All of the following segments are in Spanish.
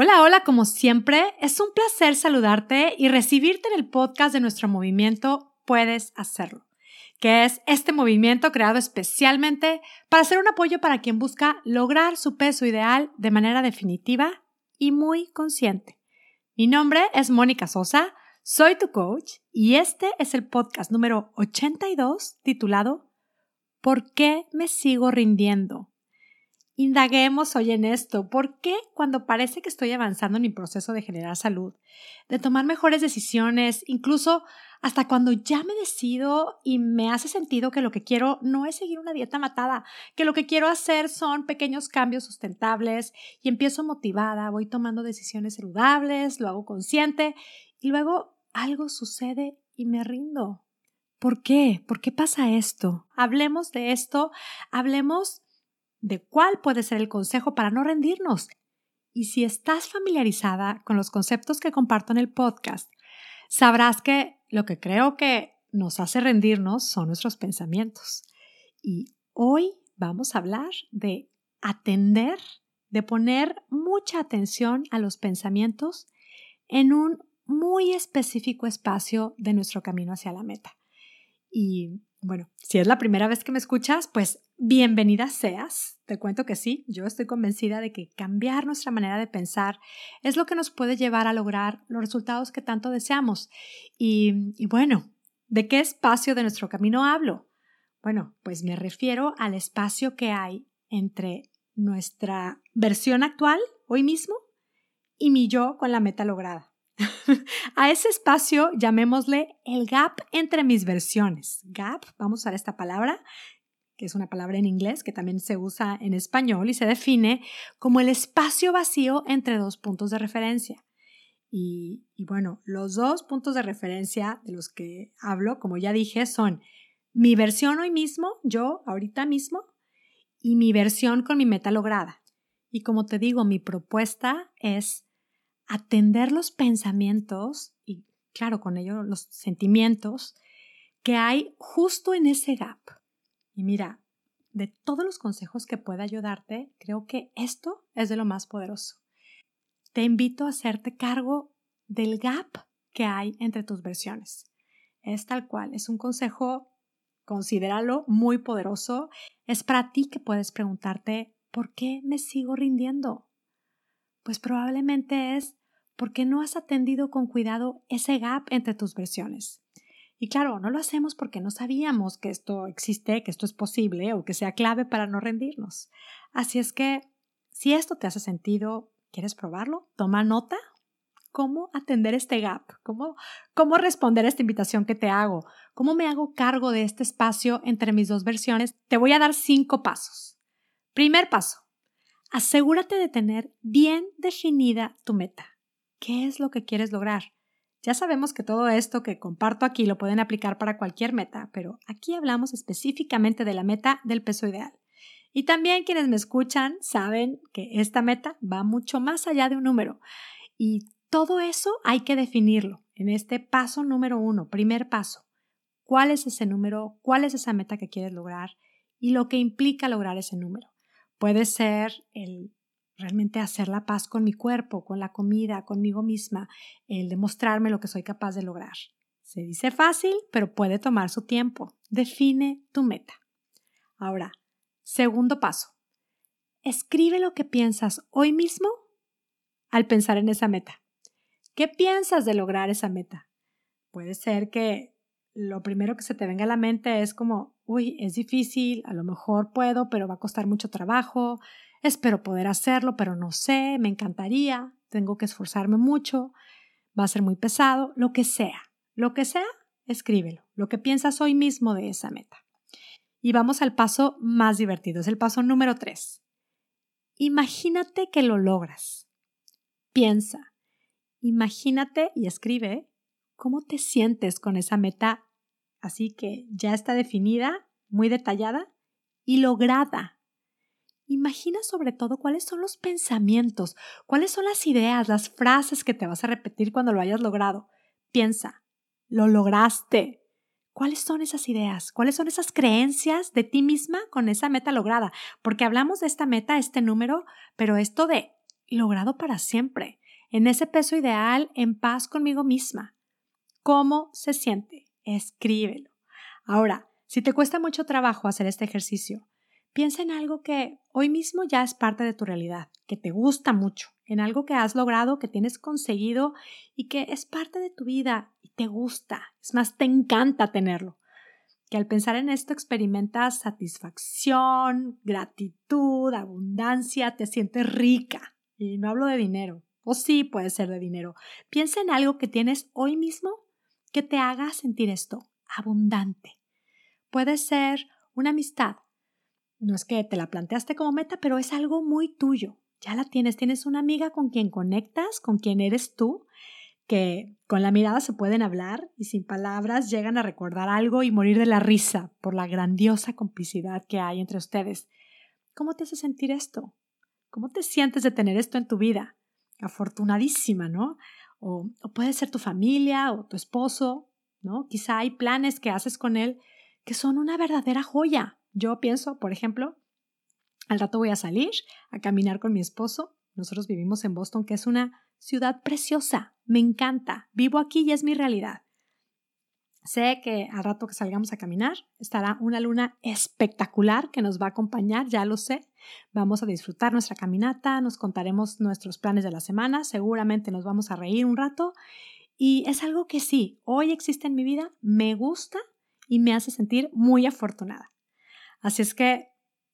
Hola, hola, como siempre, es un placer saludarte y recibirte en el podcast de nuestro movimiento Puedes Hacerlo, que es este movimiento creado especialmente para ser un apoyo para quien busca lograr su peso ideal de manera definitiva y muy consciente. Mi nombre es Mónica Sosa, soy tu coach y este es el podcast número 82 titulado ¿Por qué me sigo rindiendo? Indaguemos hoy en esto. ¿Por qué cuando parece que estoy avanzando en mi proceso de generar salud, de tomar mejores decisiones, incluso hasta cuando ya me decido y me hace sentido que lo que quiero no es seguir una dieta matada, que lo que quiero hacer son pequeños cambios sustentables y empiezo motivada, voy tomando decisiones saludables, lo hago consciente y luego algo sucede y me rindo? ¿Por qué? ¿Por qué pasa esto? Hablemos de esto, hablemos de cuál puede ser el consejo para no rendirnos. Y si estás familiarizada con los conceptos que comparto en el podcast, sabrás que lo que creo que nos hace rendirnos son nuestros pensamientos. Y hoy vamos a hablar de atender, de poner mucha atención a los pensamientos en un muy específico espacio de nuestro camino hacia la meta. Y bueno, si es la primera vez que me escuchas, pues bienvenida seas. Te cuento que sí, yo estoy convencida de que cambiar nuestra manera de pensar es lo que nos puede llevar a lograr los resultados que tanto deseamos. Y, bueno, ¿de qué espacio de nuestro camino hablo? Bueno, pues me refiero al espacio que hay entre nuestra versión actual, hoy mismo, y mi yo con la meta lograda. a ese espacio llamémosle el gap entre mis versiones. Gap, vamos a usar esta palabra, que es una palabra en inglés que también se usa en español y se define como el espacio vacío entre dos puntos de referencia. Y, bueno, los dos puntos de referencia de los que hablo, como ya dije, son mi versión hoy mismo, yo ahorita mismo, y mi versión con mi meta lograda. Y como te digo, mi propuesta es atender los pensamientos y, claro, con ello los sentimientos que hay justo en ese gap. Y mira, de todos los consejos que pueda ayudarte, creo que esto es de lo más poderoso. Te invito a hacerte cargo del gap que hay entre tus versiones. Es tal cual, es un consejo, considéralo muy poderoso. Es para ti que puedes preguntarte, ¿por qué me sigo rindiendo? Pues probablemente es porque no has atendido con cuidado ese gap entre tus versiones. Y claro, no lo hacemos porque no sabíamos que esto existe, que esto es posible o que sea clave para no rendirnos. Así es que, si esto te hace sentido, ¿quieres probarlo? Toma nota. ¿Cómo atender este gap? ¿Cómo, ¿Cómo responder a esta invitación que te hago? ¿Cómo me hago cargo de este espacio entre mis dos versiones? Te voy a dar cinco pasos. Primer paso. Asegúrate de tener bien definida tu meta. ¿Qué es lo que quieres lograr? Ya sabemos que todo esto que comparto aquí lo pueden aplicar para cualquier meta, pero aquí hablamos específicamente de la meta del peso ideal. Y también quienes me escuchan saben que esta meta va mucho más allá de un número. Y todo eso hay que definirlo en este paso número uno, primer paso. ¿Cuál es ese número? ¿Cuál es esa meta que quieres lograr? Y lo que implica lograr ese número. Puede ser el realmente hacer la paz con mi cuerpo, con la comida, conmigo misma, el demostrarme lo que soy capaz de lograr. Se dice fácil, pero puede tomar su tiempo. Define tu meta. Ahora, segundo paso. Escribe lo que piensas hoy mismo al pensar en esa meta. ¿Qué piensas de lograr esa meta? Puede ser que lo primero que se te venga a la mente es como, uy, es difícil, a lo mejor puedo, pero va a costar mucho trabajo, Espero poder hacerlo, pero no sé, me encantaría, tengo que esforzarme mucho, va a ser muy pesado, lo que sea. Lo que sea, escríbelo, lo que piensas hoy mismo de esa meta. Y vamos al paso más divertido, es el paso número tres. Imagínate que lo logras. Piensa, imagínate y escribe cómo te sientes con esa meta así que ya está definida, muy detallada y lograda. Imagina sobre todo cuáles son los pensamientos, cuáles son las ideas, las frases que te vas a repetir cuando lo hayas logrado. Piensa, lo lograste. ¿Cuáles son esas ideas? ¿Cuáles son esas creencias de ti misma con esa meta lograda? Porque hablamos de esta meta, este número, pero esto de logrado para siempre, en ese peso ideal, en paz conmigo misma. ¿Cómo se siente? Escríbelo. Ahora, si te cuesta mucho trabajo hacer este ejercicio, piensa en algo que hoy mismo ya es parte de tu realidad, que te gusta mucho, en algo que has logrado, que tienes conseguido y que es parte de tu vida y te gusta. Es más, te encanta tenerlo. Que al pensar en esto experimentas satisfacción, gratitud, abundancia, te sientes rica. Y no hablo de dinero, o sí puede ser de dinero. Piensa en algo que tienes hoy mismo que te haga sentir esto, abundante. Puede ser una amistad. No es que te la planteaste como meta, pero es algo muy tuyo. Ya la tienes, tienes una amiga con quien conectas, con quien eres tú, que con la mirada se pueden hablar y sin palabras llegan a recordar algo y morir de la risa por la grandiosa complicidad que hay entre ustedes. ¿Cómo te hace sentir esto? ¿Cómo te sientes de tener esto en tu vida? Afortunadísima, ¿no? O, o puede ser tu familia o tu esposo, ¿no? Quizá hay planes que haces con él que son una verdadera joya. Yo pienso, por ejemplo, al rato voy a salir a caminar con mi esposo. Nosotros vivimos en Boston, que es una ciudad preciosa. Me encanta. Vivo aquí y es mi realidad. Sé que al rato que salgamos a caminar estará una luna espectacular que nos va a acompañar, ya lo sé. Vamos a disfrutar nuestra caminata, nos contaremos nuestros planes de la semana, seguramente nos vamos a reír un rato y es algo que sí, hoy existe en mi vida, me gusta y me hace sentir muy afortunada. Así es que,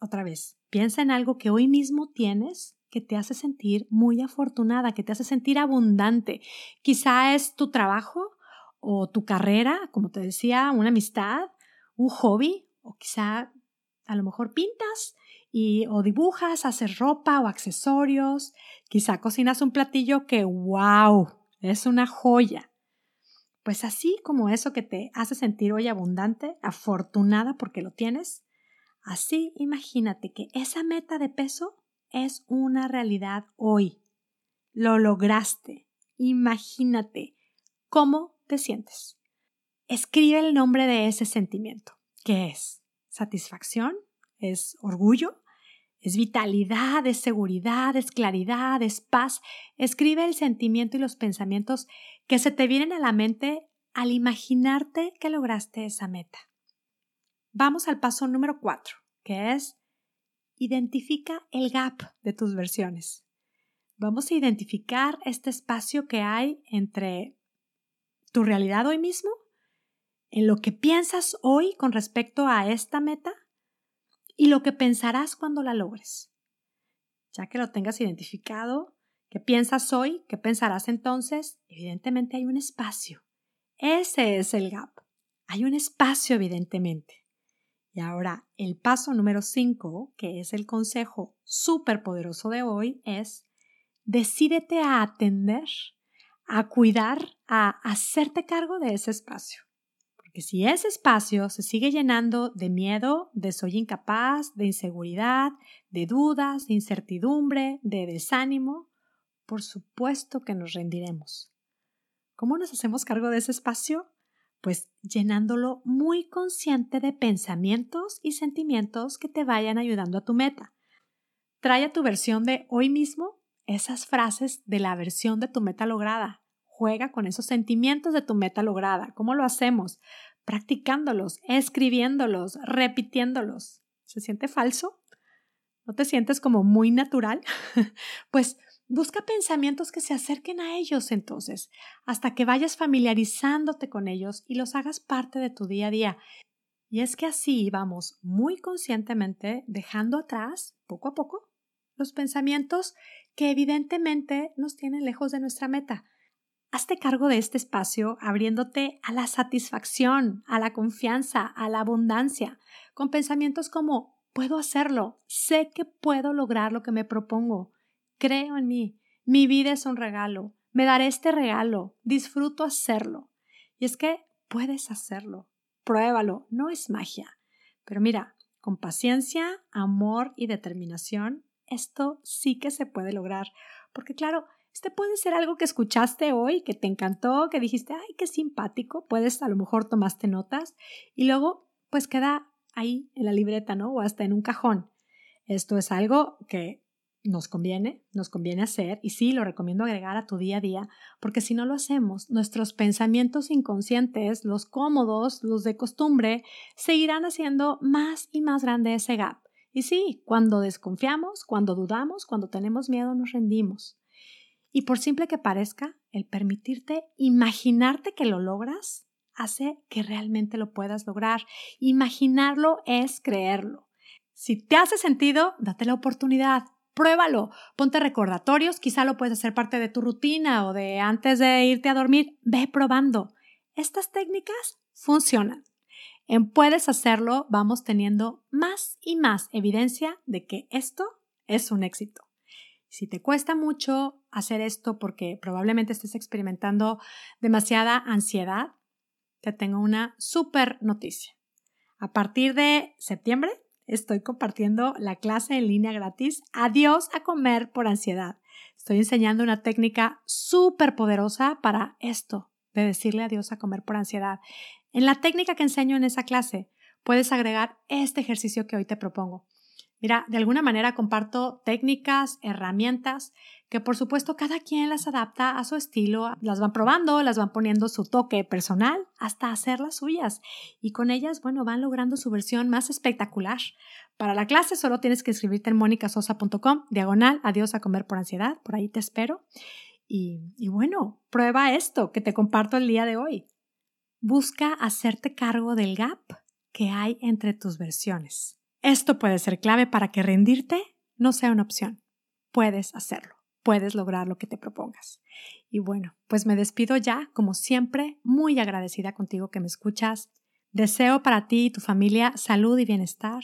otra vez, Piensa en algo que hoy mismo tienes que te hace sentir muy afortunada, que te hace sentir abundante. Quizá es tu trabajo o tu carrera, como te decía, una amistad, un hobby, o quizá a lo mejor pintas y o dibujas, haces ropa o accesorios, quizá cocinas un platillo que wow, es una joya. Pues así como eso que te hace sentir hoy abundante, afortunada porque lo tienes, Así imagínate que esa meta de peso es una realidad hoy. Lo lograste. Imagínate cómo te sientes. Escribe el nombre de ese sentimiento. ¿Qué es? ¿Satisfacción? ¿Es orgullo? ¿Es vitalidad? ¿Es seguridad? ¿Es claridad? ¿Es paz? Escribe el sentimiento y los pensamientos que se te vienen a la mente al imaginarte que lograste esa meta. Vamos al paso número cuatro, que es identifica el gap de tus versiones. Vamos a identificar este espacio que hay entre tu realidad hoy mismo, en lo que piensas hoy con respecto a esta meta y lo que pensarás cuando la logres. Ya que lo tengas identificado, ¿qué piensas hoy? ¿Qué pensarás entonces? Evidentemente hay un espacio. Ese es el gap. Hay un espacio, evidentemente. Y ahora, el paso número 5, que es el consejo súper poderoso de hoy, es decídete a atender, a cuidar, a hacerte cargo de ese espacio. Porque si ese espacio se sigue llenando de miedo, de soy incapaz, de inseguridad, de dudas, de incertidumbre, de desánimo, por supuesto que nos rendiremos. ¿Cómo nos hacemos cargo de ese espacio? Pues llenándolo muy consciente de pensamientos y sentimientos que te vayan ayudando a tu meta. Trae a tu versión de hoy mismo esas frases de la versión de tu meta lograda. Juega con esos sentimientos de tu meta lograda. ¿Cómo lo hacemos? Practicándolos, escribiéndolos, repitiéndolos. ¿Se siente falso? ¿No te sientes como muy natural? pues Busca pensamientos que se acerquen a ellos entonces, hasta que vayas familiarizándote con ellos y los hagas parte de tu día a día. Y es que así vamos muy conscientemente dejando atrás, poco a poco, los pensamientos que evidentemente nos tienen lejos de nuestra meta. Hazte cargo de este espacio abriéndote a la satisfacción, a la confianza, a la abundancia, con pensamientos como puedo hacerlo, sé que puedo lograr lo que me propongo, Creo en mí. Mi vida es un regalo. Me daré este regalo. Disfruto hacerlo. Y es que puedes hacerlo. Pruébalo. No es magia. Pero mira, con paciencia, amor y determinación, esto sí que se puede lograr. Porque claro, este puede ser algo que escuchaste hoy, que te encantó, que dijiste, ay, qué simpático. Puedes, a lo mejor tomaste notas y luego, pues queda ahí en la libreta, ¿no? O hasta en un cajón. Esto es algo que nos conviene, nos conviene hacer, y sí, lo recomiendo agregar a tu día a día, porque si no lo hacemos, nuestros pensamientos inconscientes, los cómodos, los de costumbre, seguirán haciendo más y más grande ese gap. Y sí, cuando desconfiamos, cuando dudamos, cuando tenemos miedo, nos rendimos. Y por simple que parezca, el permitirte imaginarte que lo logras hace que realmente lo puedas lograr. Imaginarlo es creerlo. Si te hace sentido, date la oportunidad, pruébalo, ponte recordatorios, quizá lo puedes hacer parte de tu rutina o de antes de irte a dormir, ve probando. Estas técnicas funcionan. En puedes hacerlo, vamos teniendo más y más evidencia de que esto es un éxito. Si te cuesta mucho hacer esto porque probablemente estés experimentando demasiada ansiedad, te tengo una súper noticia. A partir de septiembre estoy compartiendo la clase en línea gratis Adiós a comer por ansiedad. Estoy enseñando una técnica súper poderosa para esto, de decirle adiós a comer por ansiedad. En la técnica que enseño en esa clase, puedes agregar este ejercicio que hoy te propongo. Mira, de alguna manera comparto técnicas, herramientas que por supuesto cada quien las adapta a su estilo, las van probando, las van poniendo su toque personal hasta hacerlas suyas y con ellas, bueno, van logrando su versión más espectacular. Para la clase solo tienes que inscribirte en monicasosa.com, diagonal, adiós a comer por ansiedad, por ahí te espero. Y, y bueno, prueba esto que te comparto el día de hoy. Busca hacerte cargo del gap que hay entre tus versiones. Esto puede ser clave para que rendirte no sea una opción. Puedes hacerlo puedes lograr lo que te propongas. Y bueno, pues me despido ya, como siempre, muy agradecida contigo que me escuchas. Deseo para ti y tu familia salud y bienestar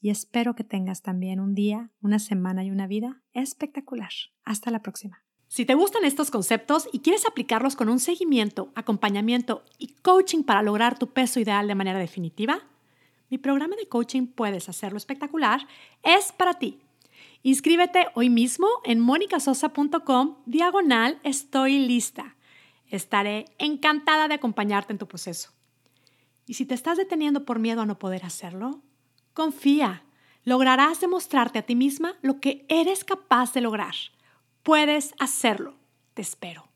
y espero que tengas también un día, una semana y una vida espectacular. Hasta la próxima. Si te gustan estos conceptos y quieres aplicarlos con un seguimiento, acompañamiento y coaching para lograr tu peso ideal de manera definitiva, mi programa de coaching Puedes Hacerlo Espectacular es para ti. Inscríbete hoy mismo en monicasosa.com diagonal estoy lista. Estaré encantada de acompañarte en tu proceso. Y si te estás deteniendo por miedo a no poder hacerlo, confía. Lograrás demostrarte a ti misma lo que eres capaz de lograr. Puedes hacerlo. Te espero.